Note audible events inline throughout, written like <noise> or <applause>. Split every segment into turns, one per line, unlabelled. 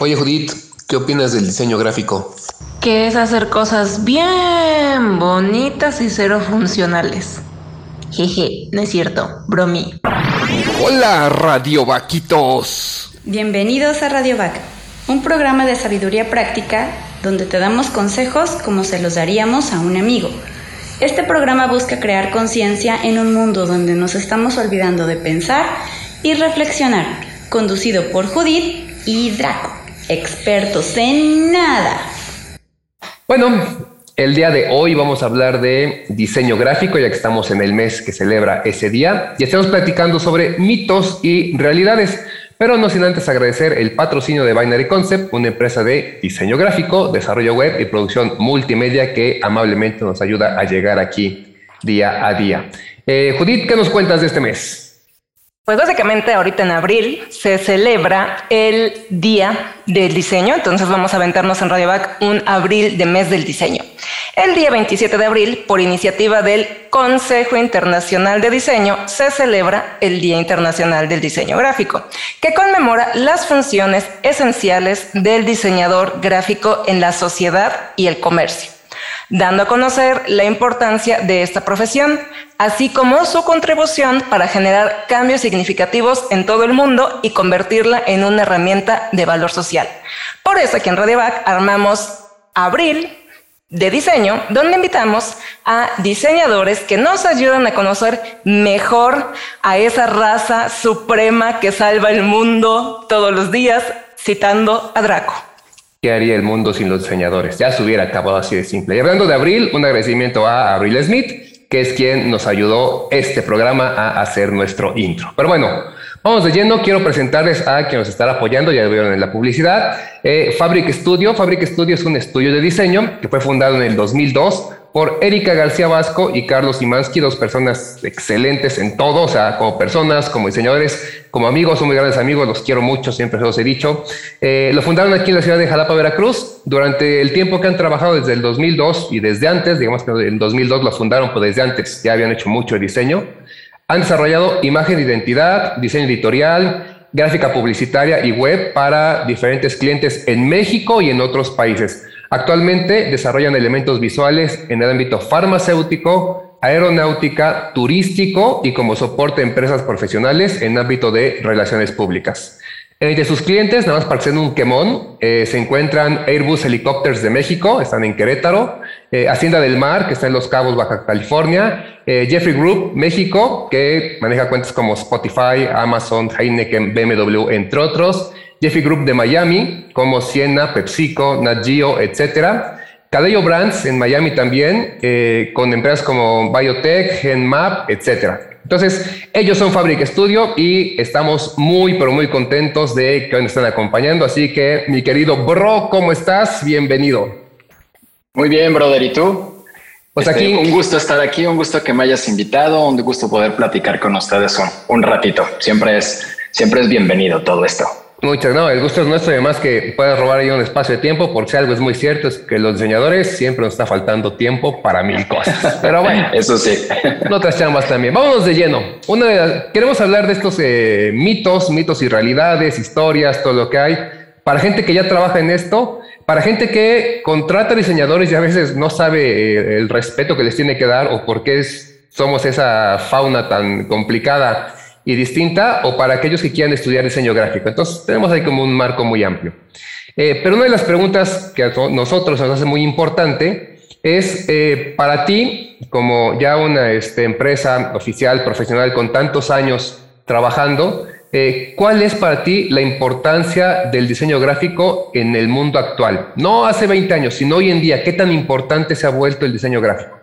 Oye Judith, ¿qué opinas del diseño gráfico?
Que es hacer cosas bien bonitas y cero funcionales. Jeje, no es cierto, bromi.
Hola, Radio Vaquitos.
Bienvenidos a Radio Vac, un programa de sabiduría práctica donde te damos consejos como se los daríamos a un amigo. Este programa busca crear conciencia en un mundo donde nos estamos olvidando de pensar y reflexionar, conducido por Judith y Draco, expertos en nada.
Bueno, el día de hoy vamos a hablar de diseño gráfico, ya que estamos en el mes que celebra ese día y estamos platicando sobre mitos y realidades. Pero no sin antes agradecer el patrocinio de Binary Concept, una empresa de diseño gráfico, desarrollo web y producción multimedia que amablemente nos ayuda a llegar aquí día a día. Eh, Judith, ¿qué nos cuentas de este mes?
Pues básicamente ahorita en abril se celebra el Día del Diseño, entonces vamos a aventarnos en Radio Back un abril de mes del diseño. El día 27 de abril, por iniciativa del Consejo Internacional de Diseño, se celebra el Día Internacional del Diseño Gráfico, que conmemora las funciones esenciales del diseñador gráfico en la sociedad y el comercio dando a conocer la importancia de esta profesión, así como su contribución para generar cambios significativos en todo el mundo y convertirla en una herramienta de valor social. Por eso aquí en Radiovac armamos Abril de diseño, donde invitamos a diseñadores que nos ayudan a conocer mejor a esa raza suprema que salva el mundo todos los días, citando a Draco.
¿Qué haría el mundo sin los diseñadores? Ya se hubiera acabado así de simple. Y hablando de Abril, un agradecimiento a Abril Smith, que es quien nos ayudó este programa a hacer nuestro intro. Pero bueno, vamos de lleno. Quiero presentarles a quien nos estará apoyando, ya lo vieron en la publicidad. Eh, Fabric Studio. Fabric Studio es un estudio de diseño que fue fundado en el 2002 por Erika García Vasco y Carlos Simansky, dos personas excelentes en todo, o sea, como personas, como diseñadores, como amigos, son muy grandes amigos, los quiero mucho, siempre se los he dicho. Eh, lo fundaron aquí en la ciudad de Jalapa, Veracruz. Durante el tiempo que han trabajado desde el 2002 y desde antes, digamos que en 2002 lo fundaron, pues desde antes ya habían hecho mucho diseño. Han desarrollado imagen de identidad, diseño editorial, gráfica publicitaria y web para diferentes clientes en México y en otros países. Actualmente desarrollan elementos visuales en el ámbito farmacéutico, aeronáutica, turístico y como soporte a empresas profesionales en ámbito de relaciones públicas. Entre sus clientes, nada más para un quemón, eh, se encuentran Airbus Helicopters de México, están en Querétaro, eh, Hacienda del Mar, que está en Los Cabos, Baja California, eh, Jeffrey Group, México, que maneja cuentas como Spotify, Amazon, Heineken, BMW, entre otros, Jeffy Group de Miami, como Siena, PepsiCo, Nat Geo, etc. Cadello Brands en Miami también, eh, con empresas como Biotech, GenMap, etc. Entonces, ellos son Fabric Studio y estamos muy, pero muy contentos de que hoy nos están acompañando. Así que, mi querido bro, ¿cómo estás? Bienvenido.
Muy bien, brother. ¿Y tú? Pues este, aquí un gusto estar aquí, un gusto que me hayas invitado, un gusto poder platicar con ustedes un, un ratito. Siempre es, siempre es bienvenido todo esto.
Muchas, no, el gusto es nuestro, además que puedas robar ahí un espacio de tiempo, porque si algo es muy cierto, es que los diseñadores siempre nos está faltando tiempo para mil cosas. Pero bueno, <laughs>
eso sí.
Otras chambas también. Vámonos de lleno. Una queremos hablar de estos eh, mitos, mitos y realidades, historias, todo lo que hay, para gente que ya trabaja en esto, para gente que contrata diseñadores y a veces no sabe eh, el respeto que les tiene que dar o por qué es, somos esa fauna tan complicada y distinta o para aquellos que quieran estudiar diseño gráfico. Entonces tenemos ahí como un marco muy amplio. Eh, pero una de las preguntas que a nosotros nos hace muy importante es eh, para ti, como ya una este, empresa oficial, profesional con tantos años trabajando, eh, ¿cuál es para ti la importancia del diseño gráfico en el mundo actual? No hace 20 años, sino hoy en día, ¿qué tan importante se ha vuelto el diseño gráfico?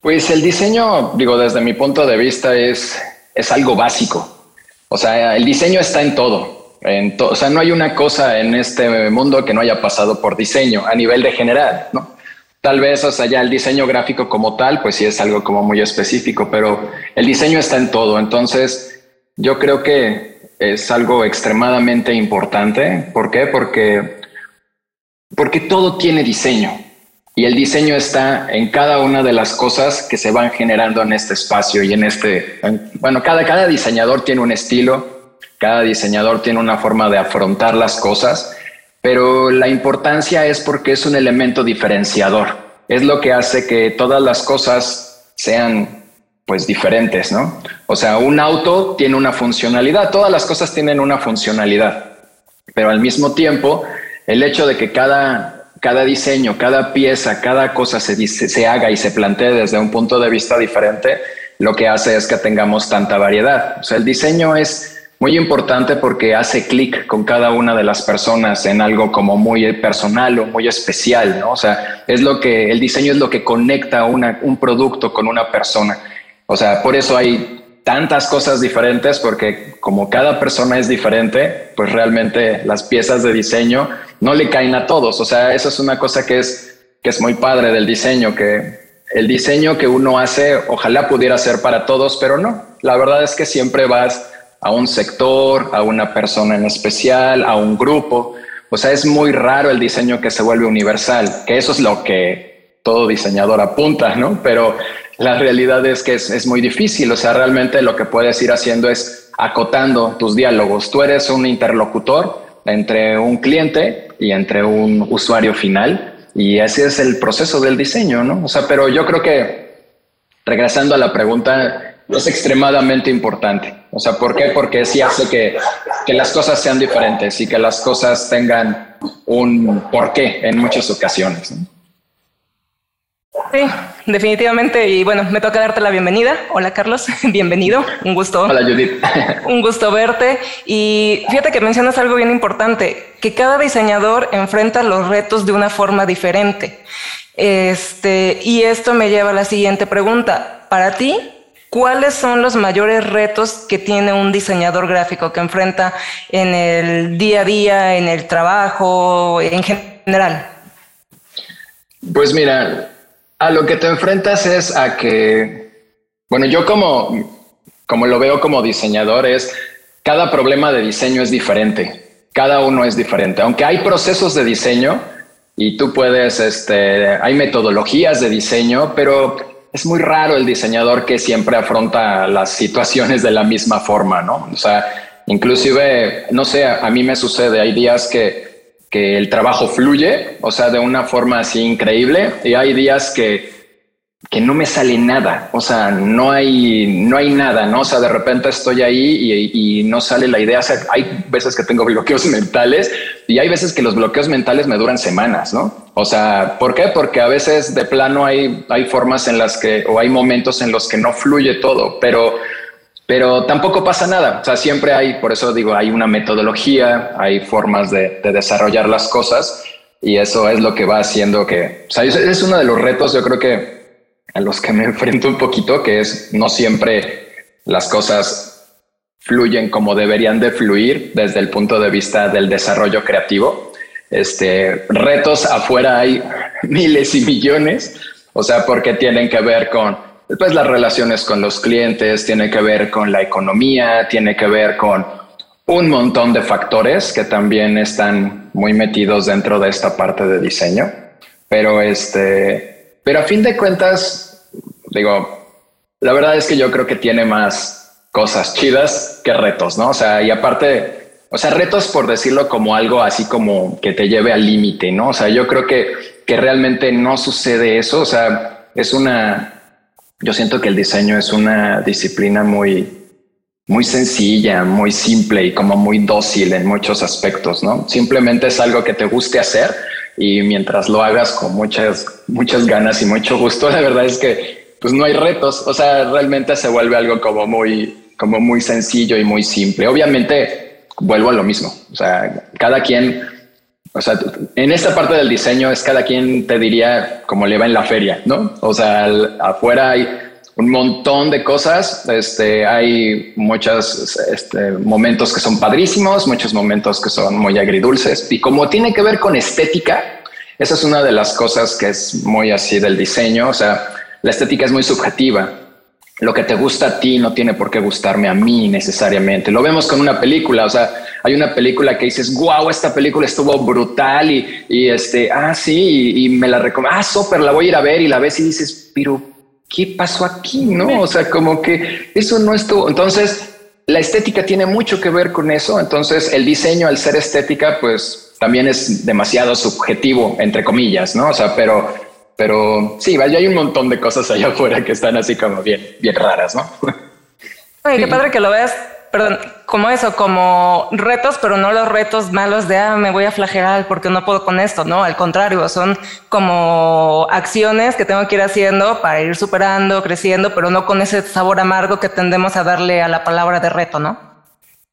Pues el diseño, digo, desde mi punto de vista es es algo básico. O sea, el diseño está en todo. O sea, no hay una cosa en este mundo que no haya pasado por diseño a nivel de general, ¿no? Tal vez, o sea, ya el diseño gráfico como tal, pues sí es algo como muy específico, pero el diseño está en todo. Entonces, yo creo que es algo extremadamente importante. ¿Por qué? Porque, porque todo tiene diseño. Y el diseño está en cada una de las cosas que se van generando en este espacio y en este, bueno, cada, cada diseñador tiene un estilo cada diseñador tiene una forma de afrontar las cosas, pero la importancia es porque es un elemento diferenciador. Es lo que hace que todas las cosas sean pues diferentes, ¿no? O sea, un auto tiene una funcionalidad, todas las cosas tienen una funcionalidad, pero al mismo tiempo, el hecho de que cada, cada diseño, cada pieza, cada cosa se, se haga y se plantee desde un punto de vista diferente, lo que hace es que tengamos tanta variedad. O sea, el diseño es muy importante porque hace clic con cada una de las personas en algo como muy personal o muy especial, ¿no? O sea, es lo que el diseño es lo que conecta una, un producto con una persona. O sea, por eso hay tantas cosas diferentes porque como cada persona es diferente, pues realmente las piezas de diseño no le caen a todos. O sea, eso es una cosa que es, que es muy padre del diseño, que el diseño que uno hace, ojalá pudiera ser para todos, pero no. La verdad es que siempre vas a un sector, a una persona en especial, a un grupo. O sea, es muy raro el diseño que se vuelve universal, que eso es lo que todo diseñador apunta, ¿no? Pero la realidad es que es, es muy difícil. O sea, realmente lo que puedes ir haciendo es acotando tus diálogos. Tú eres un interlocutor entre un cliente y entre un usuario final y ese es el proceso del diseño, ¿no? O sea, pero yo creo que, regresando a la pregunta, es extremadamente importante. O sea, ¿por qué? Porque sí hace que, que las cosas sean diferentes y que las cosas tengan un porqué en muchas ocasiones.
Sí, definitivamente. Y bueno, me toca darte la bienvenida. Hola, Carlos. <laughs> Bienvenido. Un gusto.
Hola, Judith. <laughs>
Un gusto verte. Y fíjate que mencionas algo bien importante, que cada diseñador enfrenta los retos de una forma diferente. Este, y esto me lleva a la siguiente pregunta. Para ti, ¿cuáles son los mayores retos que tiene un diseñador gráfico que enfrenta en el día a día, en el trabajo, en general?
Pues mira, a lo que te enfrentas es a que, bueno, yo como, como lo veo como diseñador es, cada problema de diseño es diferente, cada uno es diferente, aunque hay procesos de diseño y tú puedes, este, hay metodologías de diseño, pero es muy raro el diseñador que siempre afronta las situaciones de la misma forma, ¿no? O sea, inclusive, no sé, a mí me sucede, hay días que que el trabajo fluye, o sea, de una forma así increíble, y hay días que, que no me sale nada, o sea, no hay, no hay nada, ¿no? O sea, de repente estoy ahí y, no sale la idea, o sea, hay veces que tengo <laughs> bloqueos mentales y hay veces que los bloqueos mentales me duran semanas, ¿no? O sea, ¿por qué? Porque a veces de plano hay, hay formas en las que, o hay momentos en los que no fluye todo, pero pero tampoco pasa nada. O sea, siempre hay, por eso digo, hay una metodología, hay formas de, desarrollar las cosas y eso es lo que va haciendo que, o sea, es uno de los retos, yo creo que a los que me <laughs> enfrento un poquito, que es no siempre las cosas fluyen como deberían de fluir desde el punto de vista del desarrollo creativo. Este, retos afuera hay <laughs> miles y millones, o sea, porque tienen que ver con pues las relaciones con los clientes, tiene que ver con la economía, tiene que ver con un montón de factores que también están muy metidos dentro de esta parte de diseño. Pero este, pero a fin de cuentas, digo, la verdad es que yo creo que tiene más cosas chidas que retos, ¿no? O sea, y aparte, o sea, retos por decirlo como algo así como que te lleve al límite, ¿no? O sea, yo creo que, que realmente no sucede eso, o sea, es una, yo siento que el diseño es una disciplina muy, muy sencilla, muy simple y como muy dócil en muchos aspectos, ¿no? Simplemente es algo que te guste hacer y mientras lo hagas con muchas, muchas ganas y mucho gusto, <laughs> la verdad es que pues no hay retos, o sea, realmente se vuelve algo como muy, como muy sencillo y muy simple. Obviamente vuelvo a lo mismo, o sea, cada quien o sea, en esta parte del diseño es cada quien te diría como le va en la feria, ¿no? O sea, afuera hay un montón de cosas, este, hay muchos este, momentos que son padrísimos, muchos momentos que son muy agridulces y como tiene que ver con estética, esa es una de las cosas que es muy así del diseño, o sea, la estética es muy subjetiva lo que te gusta a ti no tiene por qué gustarme a mí necesariamente. Lo vemos con una película, o sea, hay una película que dices, wow, esta película estuvo brutal y, y este, ah, sí, y, me la recomiendo, ah, súper, la voy a ir a ver y la ves y dices, pero, ¿qué pasó aquí? No, o sea, como que eso no estuvo. Entonces, la estética tiene mucho que ver con eso. Entonces, el diseño, al ser estética, pues también es demasiado subjetivo, entre comillas, ¿no? O sea, pero, pero sí, vaya, hay un montón de cosas allá afuera que están así como bien, bien raras, ¿no?
Oye, qué padre que lo veas perdón, como eso, como retos, pero no los retos malos de, ah, me voy a flagelar porque no puedo con esto, ¿no? Al contrario, son como acciones que tengo que ir haciendo para ir superando, creciendo, pero no con ese sabor amargo que tendemos a darle a la palabra de reto, ¿no?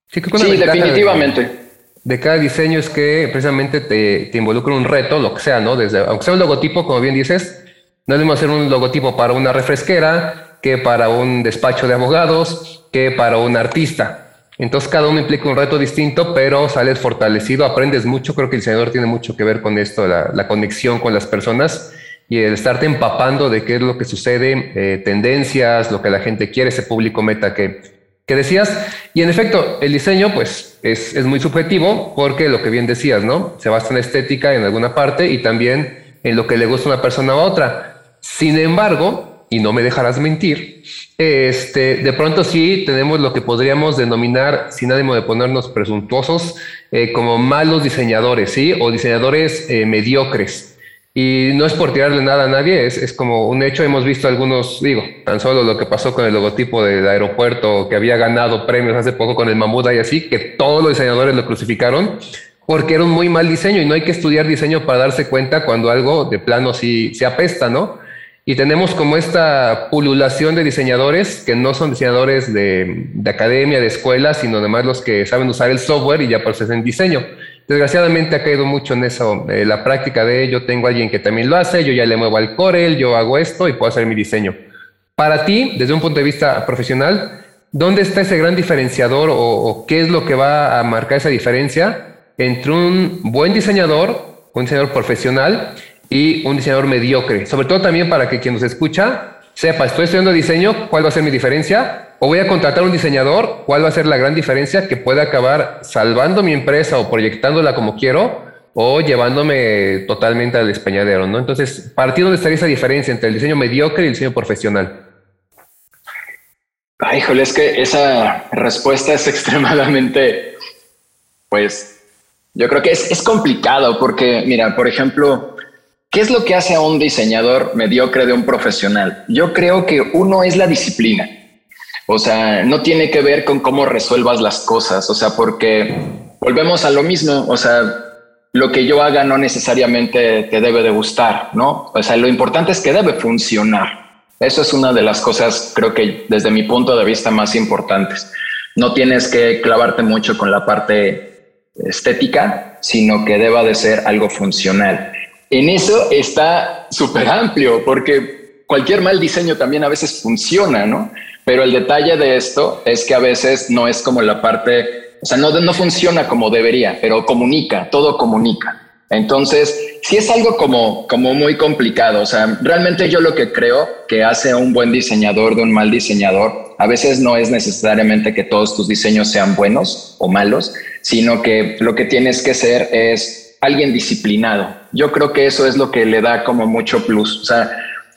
Sí, definitivamente.
De, cada diseño es que precisamente te, te involucra un reto, lo que sea, ¿no? Desde, aunque sea un logotipo, como bien dices, no debemos hacer un logotipo para una refresquera, que para un despacho de abogados, que para un artista. Entonces cada uno implica un reto distinto, pero sales fortalecido, aprendes mucho. Creo que el diseñador tiene mucho que ver con esto, la, conexión con las personas y el estarte empapando de qué es lo que sucede, eh, tendencias, lo que la gente quiere, ese público meta que, que decías. Y en efecto, el diseño pues es, es muy subjetivo porque lo que bien decías, ¿no? Se basa en estética en alguna parte y también en lo que le gusta a una persona a otra. Sin embargo, y no me dejarás mentir, este, de pronto sí tenemos lo que podríamos denominar, sin ánimo de ponernos presuntuosos, eh, como malos diseñadores, ¿sí? O diseñadores eh, mediocres. Y no es por tirarle nada a nadie, es, es, como un hecho. Hemos visto algunos, digo, tan solo lo que pasó con el logotipo del aeropuerto que había ganado premios hace poco con el Mamuda y así, que todos los diseñadores lo crucificaron porque era un muy mal diseño y no hay que estudiar diseño para darse cuenta cuando algo de plano sí se apesta, ¿no? Y tenemos como esta pululación de diseñadores que no son diseñadores de, academia, de escuela, sino además los que saben usar el software y ya procesan diseño. Desgraciadamente ha caído mucho en eso, eh, la práctica de yo tengo alguien que también lo hace, yo ya le muevo al Corel, yo hago esto y puedo hacer mi diseño. Para ti, desde un punto de vista profesional, ¿dónde está ese gran diferenciador o qué es lo que va a marcar esa diferencia entre un buen diseñador, un diseñador profesional y un diseñador mediocre. Sobre todo también para que quien nos escucha sepa, estoy estudiando diseño, ¿cuál va a ser mi diferencia? O voy a contratar un diseñador, ¿cuál va a ser la gran diferencia que puede acabar salvando mi empresa o proyectándola como quiero? o llevándome totalmente al españadero, ¿no? Entonces, partiendo de estaría esa diferencia entre el diseño mediocre y el diseño profesional?
Ay, híjole, es que esa respuesta es <laughs> extremadamente, pues, yo creo que es complicado porque, mira, por ejemplo, ¿Qué es lo que hace a un diseñador mediocre de un profesional? Yo creo que uno es la disciplina. O sea, no tiene que ver con cómo resuelvas las cosas. O sea, porque volvemos a lo mismo. O sea, lo que yo haga no necesariamente te debe de gustar, ¿no? O sea, lo importante es que debe funcionar. Eso es una de las cosas, creo que desde mi punto de vista, más importantes. No tienes que clavarte mucho con la parte estética, sino que deba de ser algo funcional en eso está súper amplio, porque cualquier mal diseño también a veces funciona, ¿no? Pero el detalle de esto es que a veces no es como la parte, o sea, no, no funciona como debería, pero comunica, todo comunica. Entonces, sí es algo como, como muy complicado. O sea, realmente yo lo que creo que hace un buen diseñador de un mal diseñador, a veces no es necesariamente que todos tus diseños sean buenos o malos, sino que lo que tienes que ser es alguien disciplinado. Yo creo que eso es lo que le da como mucho plus. O sea,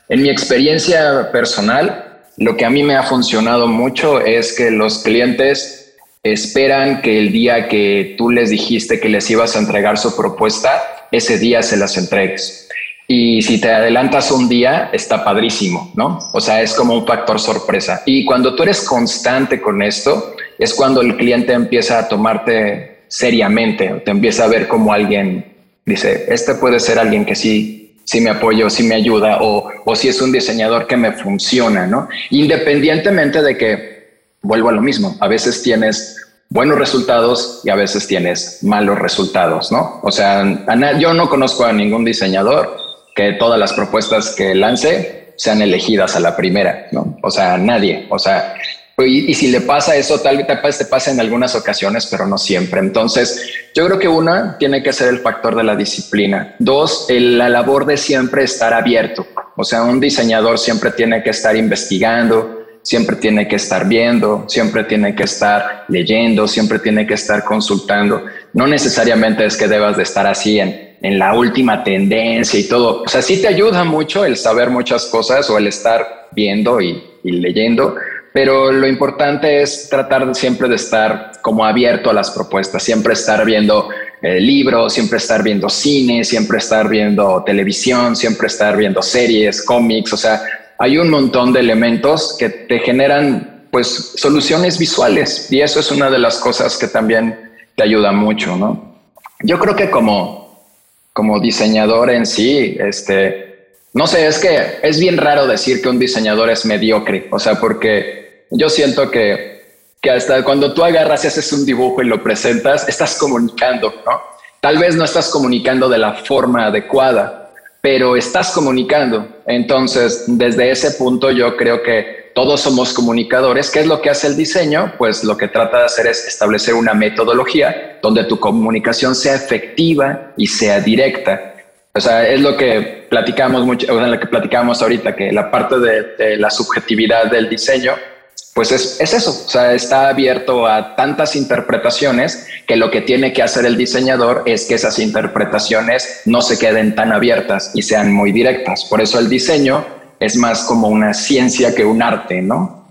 en mi experiencia personal, lo que a mí me ha funcionado mucho es que los clientes esperan que el día que tú les dijiste que les ibas a entregar su propuesta, ese día se las entregues. Y si te adelantas un día, está padrísimo, ¿no? O sea, es como un factor sorpresa. Y cuando tú eres constante con esto, es cuando el cliente empieza a tomarte seriamente, te empieza a ver como alguien, dice, este puede ser alguien que sí, sí me apoya sí me ayuda, o, o si es un diseñador que me funciona, ¿no? Independientemente de que, vuelvo a lo mismo, a veces tienes buenos resultados y a veces tienes malos resultados, ¿no? O sea, yo no conozco a ningún diseñador que todas las propuestas que lance sean elegidas a la primera, ¿no? O sea, nadie, o sea, y, si le pasa eso, tal vez te pase en algunas ocasiones, pero no siempre. Entonces, yo creo que una tiene que ser el factor de la disciplina. Dos, la labor de siempre estar abierto. O sea, un diseñador siempre tiene que estar investigando, siempre tiene que estar viendo, siempre tiene que estar leyendo, siempre tiene que estar consultando. No necesariamente es que debas de estar así en, en la última tendencia y todo. O sea, sí te ayuda mucho el saber muchas cosas o el estar viendo y leyendo, pero lo importante es tratar siempre de estar como abierto a las propuestas, siempre estar viendo eh, libros, siempre estar viendo cine, siempre estar viendo televisión, siempre estar viendo series, cómics, o sea, hay un montón de elementos que te generan pues soluciones visuales y eso es una de las cosas que también te ayuda mucho, ¿no? Yo creo que como, como diseñador en sí, este, no sé, es que es bien raro decir que un diseñador es mediocre, o sea, porque yo siento que, que hasta cuando tú agarras y haces un dibujo y lo presentas, estás comunicando, ¿no? Tal vez no estás comunicando de la forma adecuada, pero estás comunicando. Entonces, desde ese punto yo creo que todos somos comunicadores. ¿Qué es lo que hace el diseño? Pues lo que trata de hacer es establecer una metodología donde tu comunicación sea efectiva y sea directa. O sea, es lo que platicamos mucho, o sea, lo que platicamos ahorita, que la parte de, de la subjetividad del diseño pues es, eso, o sea, está abierto a tantas interpretaciones que lo que tiene que hacer el diseñador es que esas interpretaciones no se queden tan abiertas y sean muy directas. Por eso el diseño es más como una ciencia que un arte, ¿no?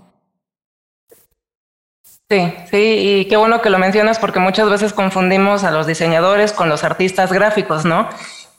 Sí, sí, y qué bueno que lo mencionas porque muchas veces confundimos a los diseñadores con los artistas gráficos, ¿no?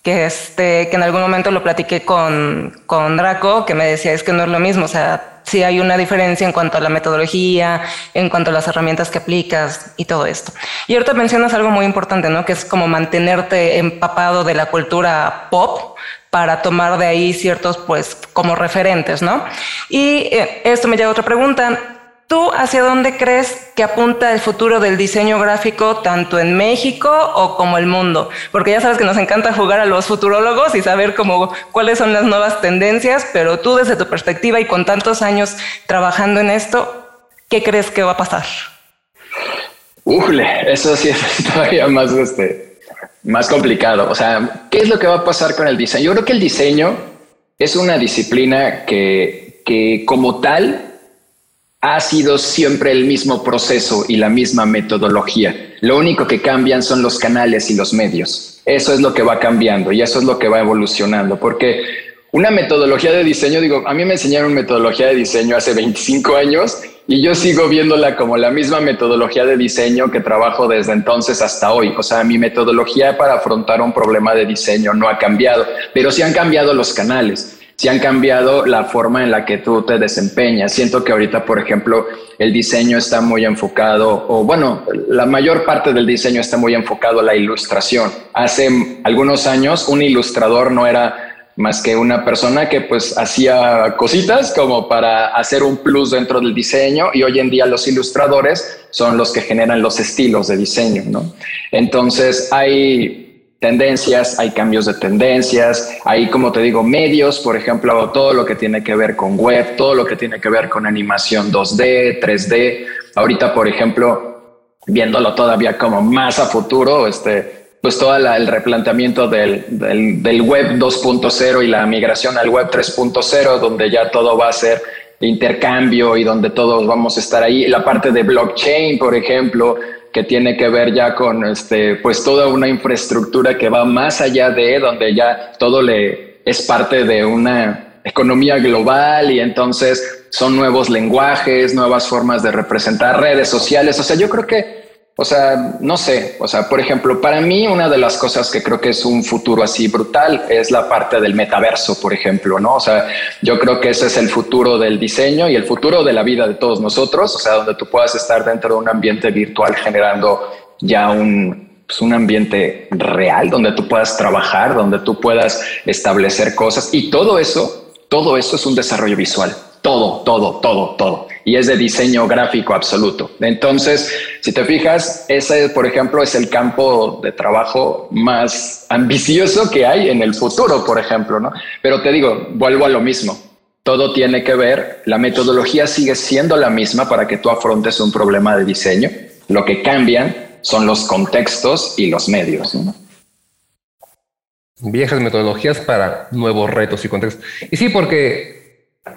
Que, este, que en algún momento lo platiqué con, con Draco, que me decía, es que no es lo mismo, o sea, sí hay una diferencia en cuanto a la metodología, en cuanto a las herramientas que aplicas y todo esto. Y ahorita mencionas algo muy importante, ¿no? Que es como mantenerte empapado de la cultura pop para tomar de ahí ciertos, pues, como referentes, ¿no? Y eh, esto me lleva a otra pregunta. ¿Tú hacia dónde crees que apunta el futuro del diseño gráfico tanto en México o como el mundo? Porque ya sabes que nos encanta jugar a los futurólogos y saber cómo, cuáles son las nuevas tendencias, pero tú desde tu perspectiva y con tantos años trabajando en esto, ¿qué crees que va a pasar?
Ujle, eso sí es <laughs> todavía más, este, más complicado. O sea, ¿qué es lo que va a pasar con el diseño? Yo creo que el diseño es una disciplina que, que como tal ha sido siempre el mismo proceso y la misma metodología. Lo único que cambian son los canales y los medios. Eso es lo que va cambiando y eso es lo que va evolucionando, porque una metodología de diseño, digo, a mí me enseñaron metodología de diseño hace 25 años y yo sigo viéndola como la misma metodología de diseño que trabajo desde entonces hasta hoy. O sea, mi metodología para afrontar un problema de diseño no ha cambiado, pero sí han cambiado los canales si han cambiado la forma en la que tú te desempeñas. Siento que ahorita, por ejemplo, el diseño está muy enfocado, o bueno, la mayor parte del diseño está muy enfocado a la ilustración. Hace algunos años un ilustrador no era más que una persona que pues hacía cositas como para hacer un plus dentro del diseño y hoy en día los ilustradores son los que generan los estilos de diseño, ¿no? Entonces hay tendencias, hay cambios de tendencias, hay, como te digo, medios, por ejemplo, todo lo que tiene que ver con web, todo lo que tiene que ver con animación 2D, 3D. Ahorita, por ejemplo, viéndolo todavía como más a futuro, este, pues todo el replanteamiento del, del, del web 2.0 y la migración al web 3.0, donde ya todo va a ser intercambio y donde todos vamos a estar ahí. La parte de blockchain, por ejemplo, que tiene que ver ya con este, pues toda una infraestructura que va más allá de donde ya todo le es parte de una economía global y entonces son nuevos lenguajes, nuevas formas de representar redes sociales. O sea, yo creo que o sea, no sé, o sea, por ejemplo, para mí una de las cosas que creo que es un futuro así brutal es la parte del metaverso, por ejemplo, ¿no? O sea, yo creo que ese es el futuro del diseño y el futuro de la vida de todos nosotros, o sea, donde tú puedas estar dentro de un ambiente virtual generando ya un, pues, un ambiente real, donde tú puedas trabajar, donde tú puedas establecer cosas y todo eso, todo eso es un desarrollo visual todo, todo, todo, todo. Y es de diseño gráfico absoluto. Entonces, si te fijas, ese, por ejemplo, es el campo de trabajo más ambicioso que hay en el futuro, por ejemplo, ¿no? Pero te digo, vuelvo a lo mismo. Todo tiene que ver, la metodología sigue siendo la misma para que tú afrontes un problema de diseño. Lo que cambian son los contextos y los medios.
Viejas metodologías para nuevos retos y contextos. Y sí, porque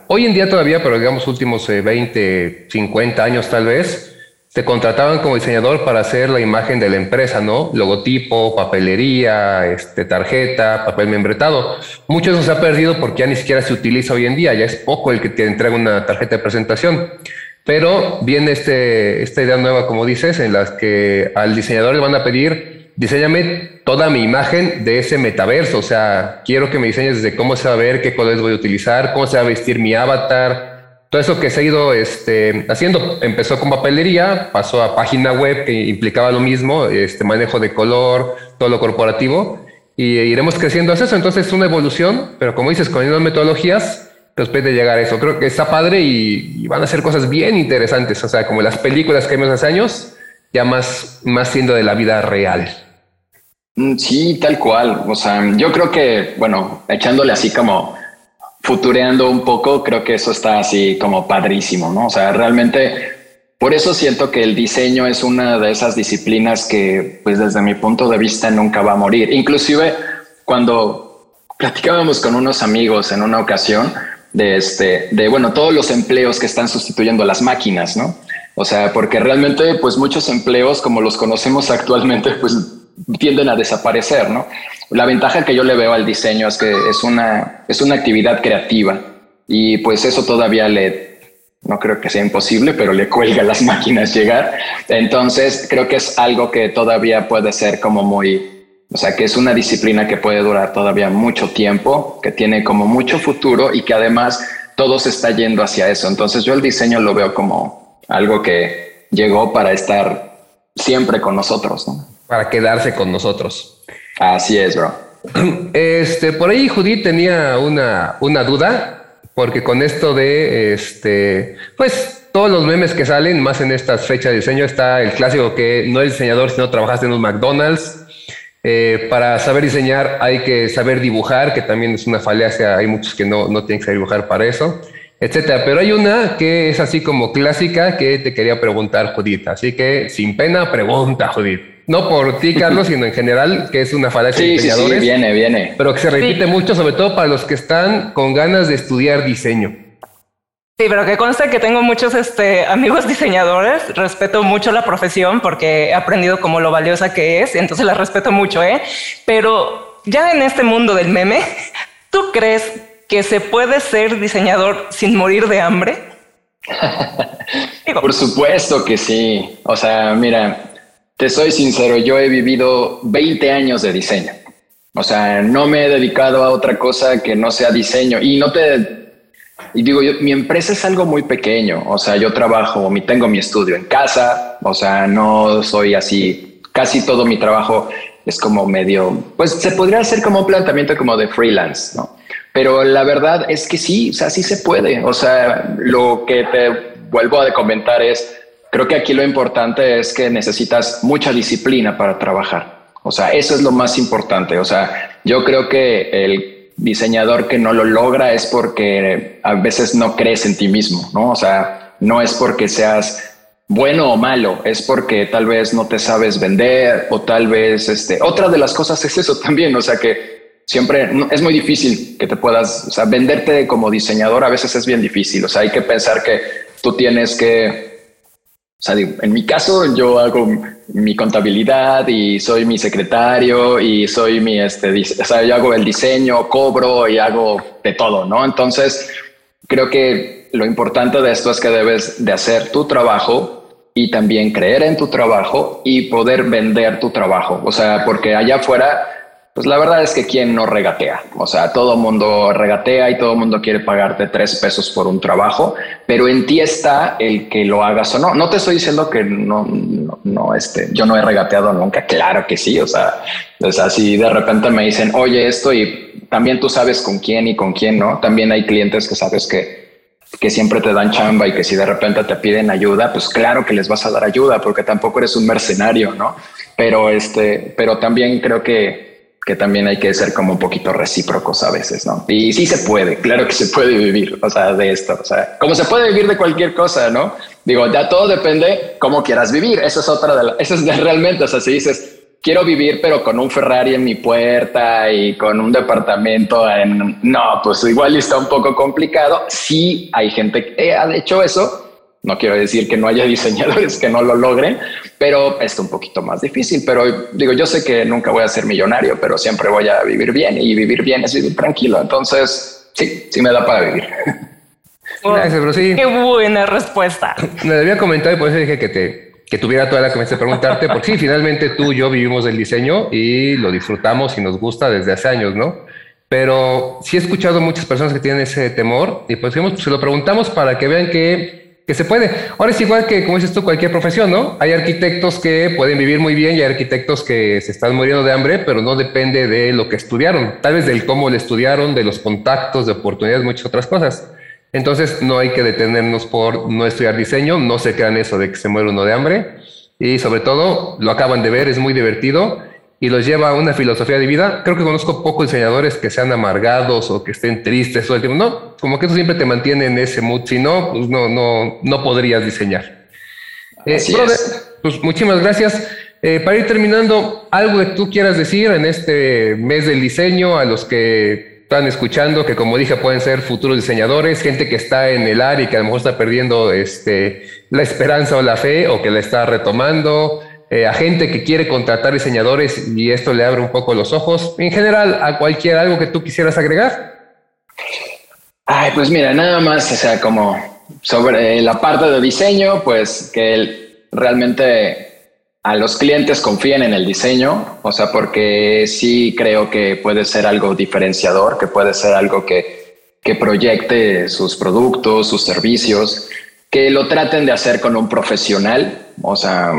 Hoy en día todavía, pero digamos últimos 20, eh, 50 años tal vez, te contrataban como diseñador para hacer la imagen de la empresa, ¿no? Logotipo, papelería, este, tarjeta, papel membretado. Mucho eso se ha perdido porque ya ni siquiera se utiliza hoy en día, ya es poco el que te entrega una tarjeta de presentación. pero viene este, esta idea nueva, como dices, en las que al diseñador le van a pedir, diseñame toda mi imagen de ese metaverso, o sea, quiero que me diseñes desde cómo se va a ver, qué colores voy a utilizar, cómo se va a vestir mi avatar, todo eso que se ha ido este, haciendo. Empezó con papelería, pasó a página web que implicaba lo mismo, este manejo de color, todo lo corporativo, y iremos creciendo hacia eso. Entonces es una evolución, pero como dices, con las metodologías, después de llegar a eso. Creo que está padre y, van a ser cosas bien interesantes. O sea, como las películas que vimos hace años, ya más, más siendo de la vida real.
Mm, sí, tal cual. O sea, yo creo que, bueno, echándole así como futureando un poco, creo que eso está así como padrísimo, ¿no? O sea, realmente por eso siento que el diseño es una de esas disciplinas que, pues desde mi punto de vista, nunca va a morir. Inclusive cuando platicábamos con unos amigos en una ocasión, de este, de bueno, todos los empleos que están sustituyendo las máquinas, ¿no? O sea, porque realmente, pues muchos empleos como los conocemos actualmente, pues tienden a desaparecer, ¿no? La ventaja que yo le veo al diseño es que es una, es una actividad creativa y pues eso todavía le, no creo que sea imposible, pero le cuelga a las <laughs> máquinas llegar. Entonces, creo que es algo que todavía puede ser como muy, o sea, que es una disciplina que puede durar todavía mucho tiempo, que tiene como mucho futuro y que además todo se está yendo hacia eso. Entonces yo el diseño lo veo como algo que llegó para estar siempre con nosotros. ¿no?
Para quedarse con nosotros.
Así es, bro. <clears throat>
Este, por ahí Judith tenía una, una duda, porque con esto de, este, pues todos los memes que salen, más en estas fechas de diseño, está el clásico que no es diseñador, sino trabajaste en un McDonald's eh, para saber diseñar hay que saber dibujar, que también es una falacia, hay muchos que no, no tienen que saber dibujar para eso, etcétera. Pero hay una que es así como clásica que te quería preguntar, Judith. Así que sin pena, pregunta, Judith. No por ti, Carlos, sino en general, que es una falacia
de diseñadores. Sí, sí, viene, viene.
Pero que se repite mucho, sobre todo para los que están con ganas de estudiar diseño.
Sí, pero que consta que tengo muchos este, amigos diseñadores, respeto mucho la profesión porque he aprendido como lo valiosa que es, y entonces la respeto mucho, ¿eh? Pero ya en este mundo del meme, <laughs> ¿tú crees que se puede ser diseñador sin morir de hambre? <laughs>
Por supuesto que sí. O sea, mira, te soy sincero, yo he vivido 20 años de diseño. O sea, no me he dedicado a otra cosa que no sea diseño. Y no te y digo, yo, mi empresa es algo muy pequeño, o sea, yo trabajo, mi, tengo mi estudio en casa, o sea, no soy así, casi todo mi trabajo es como medio, pues se podría hacer como un planteamiento como de freelance, ¿no? Pero la verdad es que sí, o sea, sí se puede, o sea, lo que te vuelvo a comentar es, creo que aquí lo importante es que necesitas mucha disciplina para trabajar, o sea, eso es lo más importante, o sea, yo creo que el diseñador que no lo logra es porque a veces no crees en ti mismo, ¿no? O sea, no es porque seas bueno o malo, es porque tal vez no te sabes vender o tal vez, este, otra de las cosas es eso también, o sea que siempre es muy difícil que te puedas, o sea, venderte como diseñador a veces es bien difícil, o sea, hay que pensar que tú tienes que o sea, en mi caso yo hago mi contabilidad y soy mi secretario y soy mi, este, o sea, yo hago el diseño, cobro y hago de todo, ¿no? Entonces, creo que lo importante de esto es que debes de hacer tu trabajo y también creer en tu trabajo y poder vender tu trabajo. O sea, porque allá afuera pues la verdad es que quien no regatea, o sea, todo mundo regatea y todo mundo quiere pagarte tres pesos por un trabajo, pero en ti está el que lo hagas o no. No te estoy diciendo que no, no, este, yo no he regateado nunca, claro que sí, o sea, o sea, si de repente me dicen, oye, esto y también tú sabes con quién y con quién no, también hay clientes que sabes que que siempre te dan chamba y que si de repente te piden ayuda, pues claro que les vas a dar ayuda porque tampoco eres un mercenario, ¿no? Pero este, pero también creo que que también hay que ser como un poquito recíprocos a veces, ¿no? Y sí se puede, claro que se puede vivir, o sea, de esto, o sea, como se puede vivir de cualquier cosa, ¿no? Digo, ya todo depende cómo quieras vivir, eso es otra de las, eso es de realmente, o sea, si dices, quiero vivir pero con un Ferrari en mi puerta y con un departamento en, no, pues igual está un poco complicado, sí hay gente que ha hecho eso, no quiero decir que no haya <laughs> diseñadores que no lo logren, pero es un poquito más difícil. Pero digo, yo sé que nunca voy a ser millonario, pero siempre voy a vivir bien y vivir bien es vivir tranquilo. Entonces, sí, sí me da para vivir. <laughs>
Gracias, bro, sí.
Qué buena respuesta. <laughs>
Me había comentado y por eso dije que te que tuviera toda la confianza de preguntarte, porque sí, finalmente tú y yo vivimos el diseño y lo disfrutamos y nos gusta desde hace años, ¿no? Pero sí he escuchado muchas personas que tienen ese temor y pues se lo preguntamos para que vean que, que se puede. Ahora es igual que, como dices tú, cualquier profesión, ¿no? Hay arquitectos que pueden vivir muy bien y hay arquitectos que se están muriendo de hambre, pero no depende de lo que estudiaron, tal vez del cómo le estudiaron, de los contactos, de oportunidades, muchas otras cosas. Entonces no hay que detenernos por no estudiar diseño, no se crean eso de que se muere uno de hambre y sobre todo lo acaban de ver, es muy divertido y los lleva a una filosofía de vida. Creo que conozco pocos diseñadores que sean amargados o que estén tristes todo el tiempo. No, como que eso siempre te mantiene en ese mood. Si no, pues no, no, no podrías diseñar. Eh, pues muchísimas gracias. Eh, para ir terminando, algo que tú quieras decir en este mes del diseño a los que están escuchando, que como dije pueden ser futuros diseñadores, gente que está en el área y que a lo mejor está perdiendo este, la esperanza o la fe o que la está retomando, eh, a gente que quiere contratar diseñadores y esto le abre un poco los ojos. En general, a cualquier algo que tú quisieras agregar.
Ay, pues mira, nada más, o sea, como sobre la parte de diseño, pues que realmente a los clientes confíen en el diseño, o sea, porque sí creo que puede ser algo diferenciador, que puede ser algo que, que proyecte sus productos, sus servicios, que lo traten de hacer con un profesional, o sea,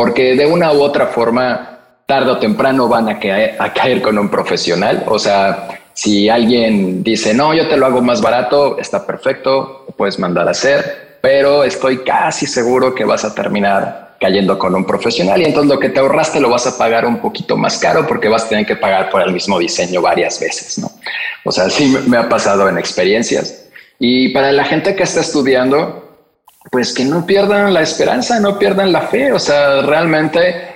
porque de una u otra forma, tarde o temprano van a caer, con un profesional. O sea, si alguien dice, no, yo te lo hago más barato, está perfecto, puedes mandar a hacer, pero estoy casi seguro que vas a terminar cayendo con un profesional y entonces lo que te ahorraste lo vas a pagar un poquito más caro porque vas a tener que pagar por el mismo diseño varias veces, ¿no? O sea, sí me ha pasado en experiencias. Y para la gente que está estudiando, pues que no pierdan la esperanza, no pierdan la fe. O sea, realmente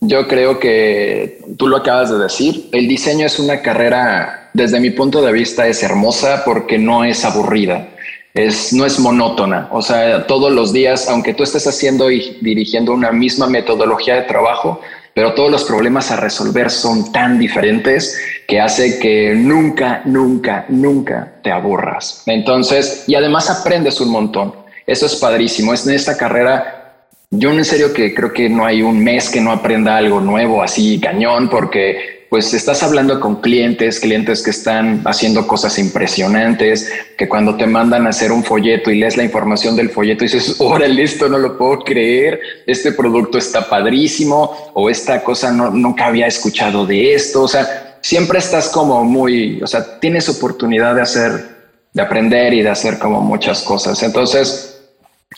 yo creo que tú lo acabas de decir, el diseño es una carrera, desde mi punto de vista, es hermosa porque no es aburrida. Es, no es monótona. O sea, todos los días, aunque tú estés haciendo y dirigiendo una misma metodología de trabajo, pero todos los problemas a resolver son tan diferentes que hace que nunca, nunca, nunca te aburras. Entonces, y además aprendes un montón. Eso es padrísimo. Es en esta carrera, yo en serio que creo que no hay un mes que no aprenda algo nuevo así cañón, porque pues estás hablando con clientes, clientes que están haciendo cosas impresionantes, que cuando te mandan a hacer un folleto y lees la información del folleto dices, <laughs> órale, listo, no lo puedo creer, este producto está padrísimo o esta cosa no, nunca había escuchado de esto, o sea, siempre estás como muy, o sea, tienes oportunidad de hacer, de aprender y de hacer como muchas cosas. Entonces,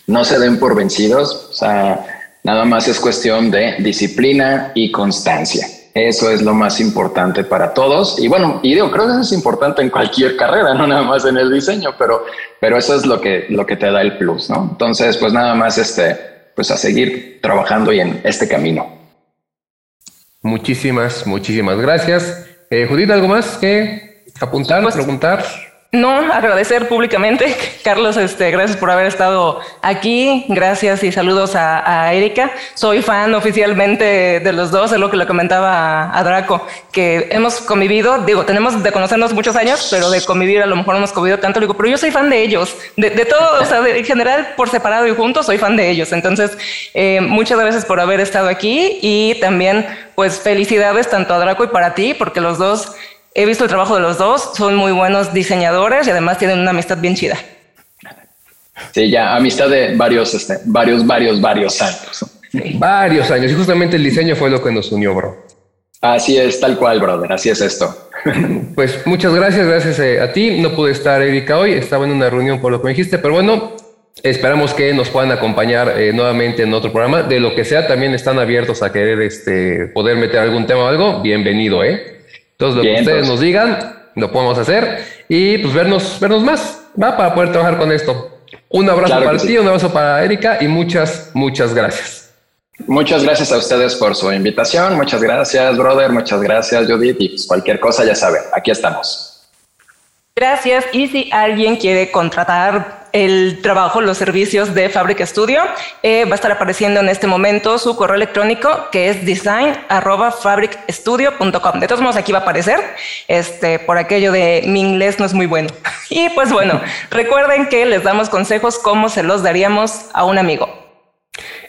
no se den por vencidos, o sea, nada más es cuestión de disciplina y constancia. Eso es lo más importante para todos. Y bueno, y digo, creo que eso es importante en cualquier carrera, no nada más en el diseño, pero, pero eso es lo que, lo que te da el plus, ¿no? Entonces, pues nada más este, pues a seguir trabajando y en este camino.
Muchísimas, muchísimas gracias. Eh, Judith, ¿algo más que apuntar, pues, preguntar?
No, agradecer públicamente. <laughs> Carlos, este, gracias por haber estado aquí. Gracias y saludos a, Erika. Soy fan oficialmente de los dos, es lo que le comentaba a, Draco, que hemos convivido, digo, tenemos de conocernos muchos años, pero de convivir a lo mejor no hemos convivido tanto. Digo, pero yo soy fan de ellos, de, todo, o sea, en general, por separado y juntos, soy fan de ellos. Entonces, eh, muchas gracias por haber estado aquí y también, pues, felicidades tanto a Draco y para ti, porque los dos He visto el trabajo de los dos, son muy buenos diseñadores y además tienen una amistad bien chida.
Sí, ya amistad de varios, este, varios, varios, varios años.
Varios años y justamente el diseño fue lo que nos unió, bro.
Así es, tal cual, brother. Así es esto. <laughs>
Pues muchas gracias, gracias eh, a ti. No pude estar, Erika, hoy. Estaba en una reunión por lo que me dijiste, pero bueno, esperamos que nos puedan acompañar eh, nuevamente en otro programa. De lo que sea, también están abiertos a querer este, poder meter algún tema o algo. Bienvenido, ¿eh? Entonces, lo que ustedes nos digan, lo podemos hacer y pues vernos, vernos más, ¿va? Para poder trabajar con esto. Un abrazo para ti, un abrazo para Erika y muchas, muchas gracias.
Muchas gracias a ustedes por su invitación. Muchas gracias, brother. Muchas gracias, Judith. Y pues cualquier cosa, ya saben, aquí estamos.
Gracias. Y si alguien quiere contratar el trabajo, los servicios de Fabric Studio. Eh, va a estar apareciendo en este momento su correo electrónico que es design.fabricstudio.com. De todos modos, aquí va a aparecer, este, por aquello de mi inglés no es muy bueno. <laughs> Y pues bueno, <laughs> recuerden que les damos consejos como se los daríamos a un amigo.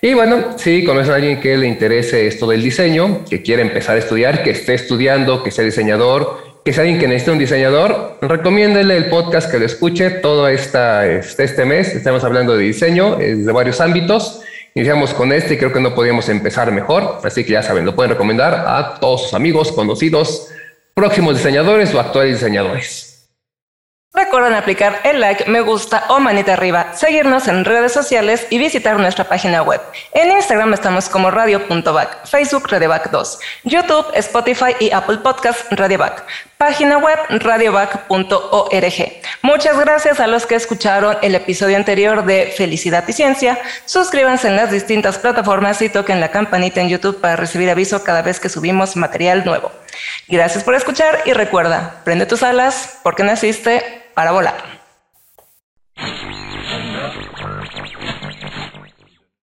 Y bueno, si conocen a alguien que le interese esto del diseño, que quiere empezar a estudiar, que esté estudiando, que sea diseñador, que sea alguien que necesite un diseñador, recomiéndele el podcast que lo escuche todo este, este mes. Estamos hablando de diseño de varios ámbitos. Iniciamos con este y creo que no podíamos empezar mejor. Así que ya saben, lo pueden recomendar a todos sus amigos, conocidos, próximos diseñadores o actuales diseñadores.
Recuerden aplicar el like, me gusta o manita arriba, seguirnos en redes sociales y visitar nuestra página web. En Instagram estamos como radio.back, Facebook Radioback 2, YouTube, Spotify y Apple Podcast Radioback, página web radioback.org. Muchas gracias a los que escucharon el episodio anterior de Felicidad y Ciencia. Suscríbanse en las distintas plataformas y toquen la campanita en YouTube para recibir aviso cada vez que subimos material nuevo. Gracias por escuchar y recuerda, prende tus alas porque naciste para volar.